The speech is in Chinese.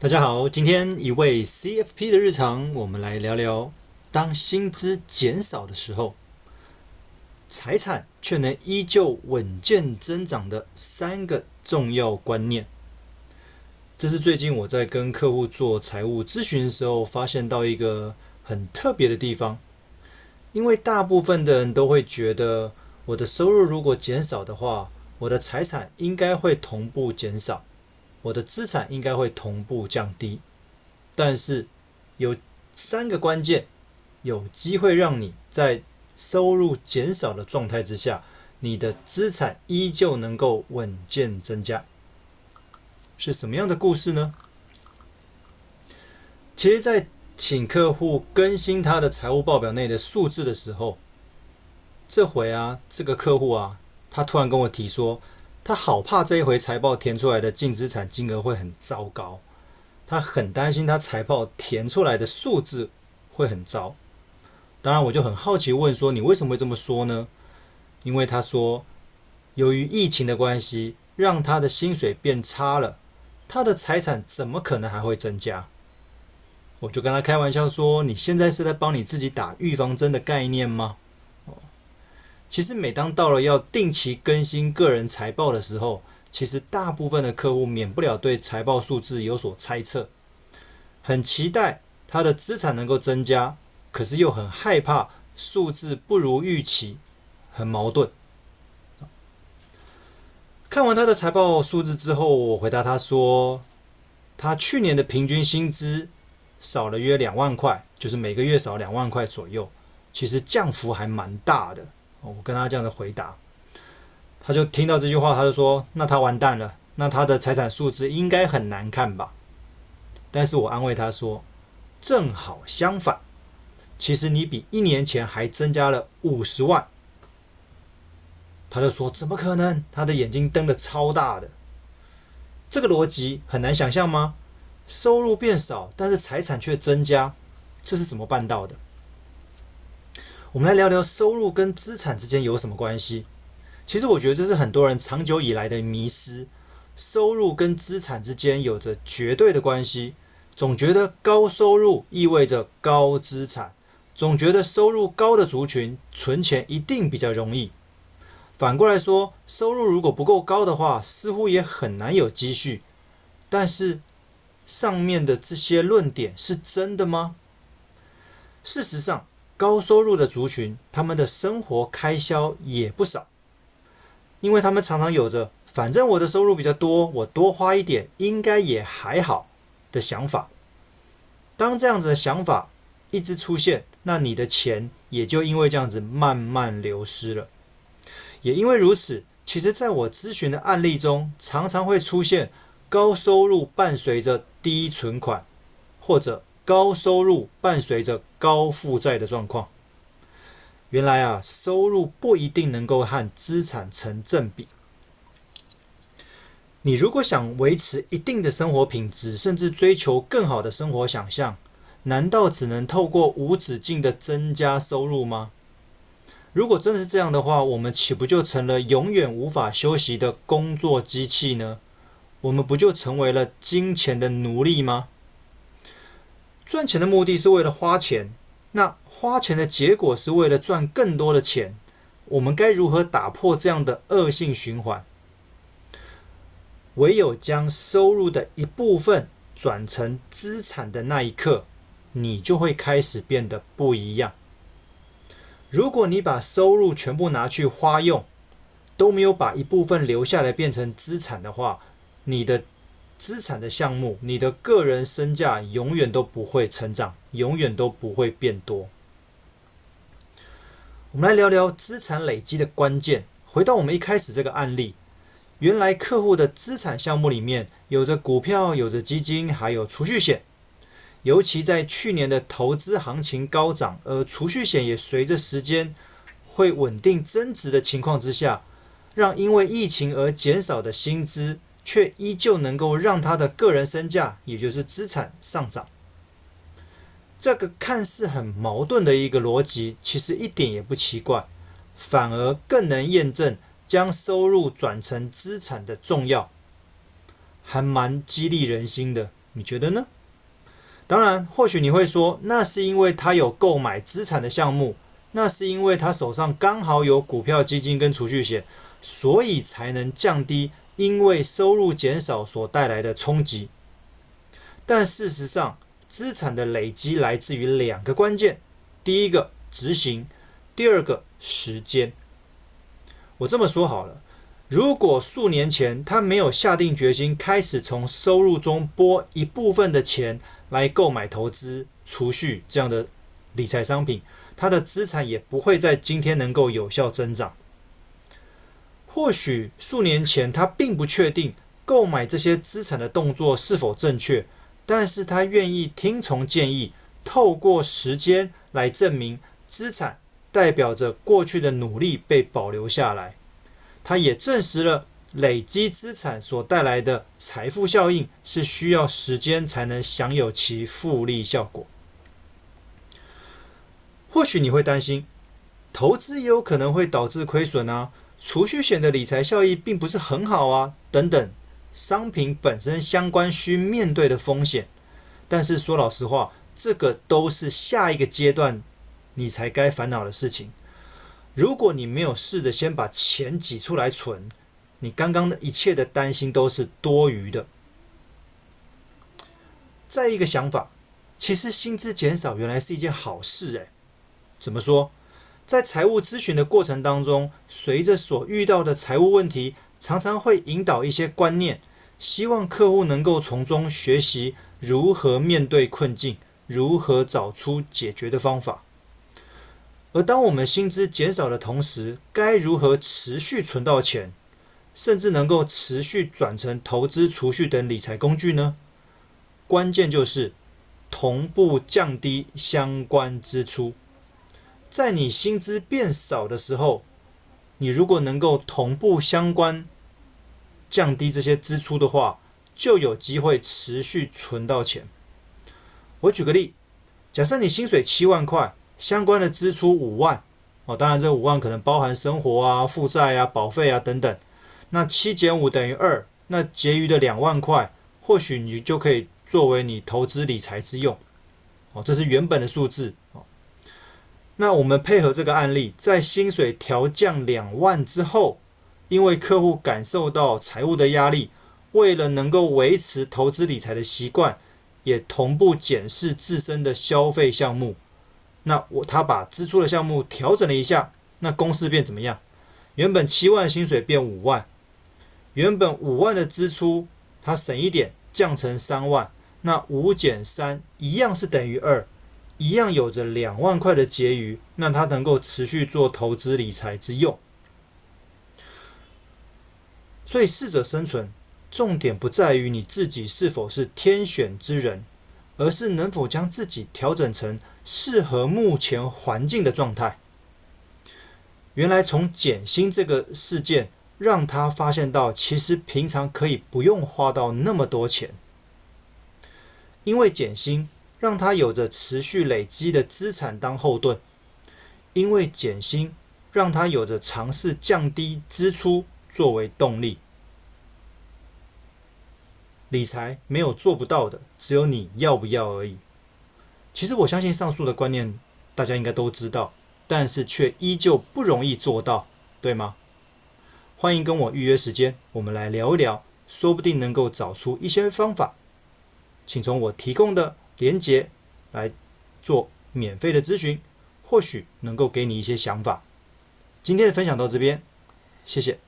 大家好，今天一位 CFP 的日常，我们来聊聊当薪资减少的时候，财产却能依旧稳健增长的三个重要观念。这是最近我在跟客户做财务咨询的时候，发现到一个很特别的地方。因为大部分的人都会觉得，我的收入如果减少的话，我的财产应该会同步减少，我的资产应该会同步降低。但是有三个关键，有机会让你在收入减少的状态之下，你的资产依旧能够稳健增加。是什么样的故事呢？其实，在请客户更新他的财务报表内的数字的时候，这回啊，这个客户啊，他突然跟我提说，他好怕这一回财报填出来的净资产金额会很糟糕，他很担心他财报填出来的数字会很糟。当然，我就很好奇问说，你为什么会这么说呢？因为他说，由于疫情的关系，让他的薪水变差了，他的财产怎么可能还会增加？我就跟他开玩笑说：“你现在是在帮你自己打预防针的概念吗？”其实每当到了要定期更新个人财报的时候，其实大部分的客户免不了对财报数字有所猜测，很期待他的资产能够增加，可是又很害怕数字不如预期，很矛盾。看完他的财报数字之后，我回答他说：“他去年的平均薪资。”少了约两万块，就是每个月少两万块左右，其实降幅还蛮大的。我跟他这样的回答，他就听到这句话，他就说：“那他完蛋了，那他的财产数字应该很难看吧？”但是我安慰他说：“正好相反，其实你比一年前还增加了五十万。”他就说：“怎么可能？”他的眼睛瞪得超大的，这个逻辑很难想象吗？收入变少，但是财产却增加，这是怎么办到的？我们来聊聊收入跟资产之间有什么关系。其实我觉得这是很多人长久以来的迷失，收入跟资产之间有着绝对的关系，总觉得高收入意味着高资产，总觉得收入高的族群存钱一定比较容易。反过来说，收入如果不够高的话，似乎也很难有积蓄。但是，上面的这些论点是真的吗？事实上，高收入的族群，他们的生活开销也不少，因为他们常常有着“反正我的收入比较多，我多花一点应该也还好”的想法。当这样子的想法一直出现，那你的钱也就因为这样子慢慢流失了。也因为如此，其实在我咨询的案例中，常常会出现。高收入伴随着低存款，或者高收入伴随着高负债的状况。原来啊，收入不一定能够和资产成正比。你如果想维持一定的生活品质，甚至追求更好的生活想象，难道只能透过无止境的增加收入吗？如果真是这样的话，我们岂不就成了永远无法休息的工作机器呢？我们不就成为了金钱的奴隶吗？赚钱的目的是为了花钱，那花钱的结果是为了赚更多的钱。我们该如何打破这样的恶性循环？唯有将收入的一部分转成资产的那一刻，你就会开始变得不一样。如果你把收入全部拿去花用，都没有把一部分留下来变成资产的话，你的资产的项目，你的个人身价永远都不会成长，永远都不会变多。我们来聊聊资产累积的关键。回到我们一开始这个案例，原来客户的资产项目里面有着股票，有着基金，还有储蓄险。尤其在去年的投资行情高涨，而储蓄险也随着时间会稳定增值的情况之下，让因为疫情而减少的薪资。却依旧能够让他的个人身价，也就是资产上涨。这个看似很矛盾的一个逻辑，其实一点也不奇怪，反而更能验证将收入转成资产的重要，还蛮激励人心的。你觉得呢？当然，或许你会说，那是因为他有购买资产的项目，那是因为他手上刚好有股票基金跟储蓄险，所以才能降低因为收入减少所带来的冲击。但事实上，资产的累积来自于两个关键：第一个执行，第二个时间。我这么说好了。如果数年前他没有下定决心开始从收入中拨一部分的钱来购买投资、储蓄这样的理财商品，他的资产也不会在今天能够有效增长。或许数年前他并不确定购买这些资产的动作是否正确，但是他愿意听从建议，透过时间来证明资产代表着过去的努力被保留下来。他也证实了累积资产所带来的财富效应是需要时间才能享有其复利效果。或许你会担心，投资也有可能会导致亏损啊，储蓄险的理财效益并不是很好啊，等等，商品本身相关需面对的风险。但是说老实话，这个都是下一个阶段你才该烦恼的事情。如果你没有试着先把钱挤出来存，你刚刚的一切的担心都是多余的。再一个想法，其实薪资减少原来是一件好事诶。怎么说？在财务咨询的过程当中，随着所遇到的财务问题，常常会引导一些观念，希望客户能够从中学习如何面对困境，如何找出解决的方法。而当我们薪资减少的同时，该如何持续存到钱，甚至能够持续转成投资、储蓄等理财工具呢？关键就是同步降低相关支出。在你薪资变少的时候，你如果能够同步相关降低这些支出的话，就有机会持续存到钱。我举个例，假设你薪水七万块。相关的支出五万哦，当然这五万可能包含生活啊、负债啊、保费啊等等。那七减五等于二，那结余的两万块，或许你就可以作为你投资理财之用哦。这是原本的数字。那我们配合这个案例，在薪水调降两万之后，因为客户感受到财务的压力，为了能够维持投资理财的习惯，也同步检视自身的消费项目。那我他把支出的项目调整了一下，那公式变怎么样？原本七万薪水变五万，原本五万的支出他省一点降成三万，那五减三一样是等于二，一样有着两万块的结余，那他能够持续做投资理财之用。所以适者生存，重点不在于你自己是否是天选之人，而是能否将自己调整成。适合目前环境的状态。原来从减薪这个事件，让他发现到，其实平常可以不用花到那么多钱，因为减薪让他有着持续累积的资产当后盾，因为减薪让他有着尝试降低支出作为动力。理财没有做不到的，只有你要不要而已。其实我相信上述的观念大家应该都知道，但是却依旧不容易做到，对吗？欢迎跟我预约时间，我们来聊一聊，说不定能够找出一些方法。请从我提供的连接来做免费的咨询，或许能够给你一些想法。今天的分享到这边，谢谢。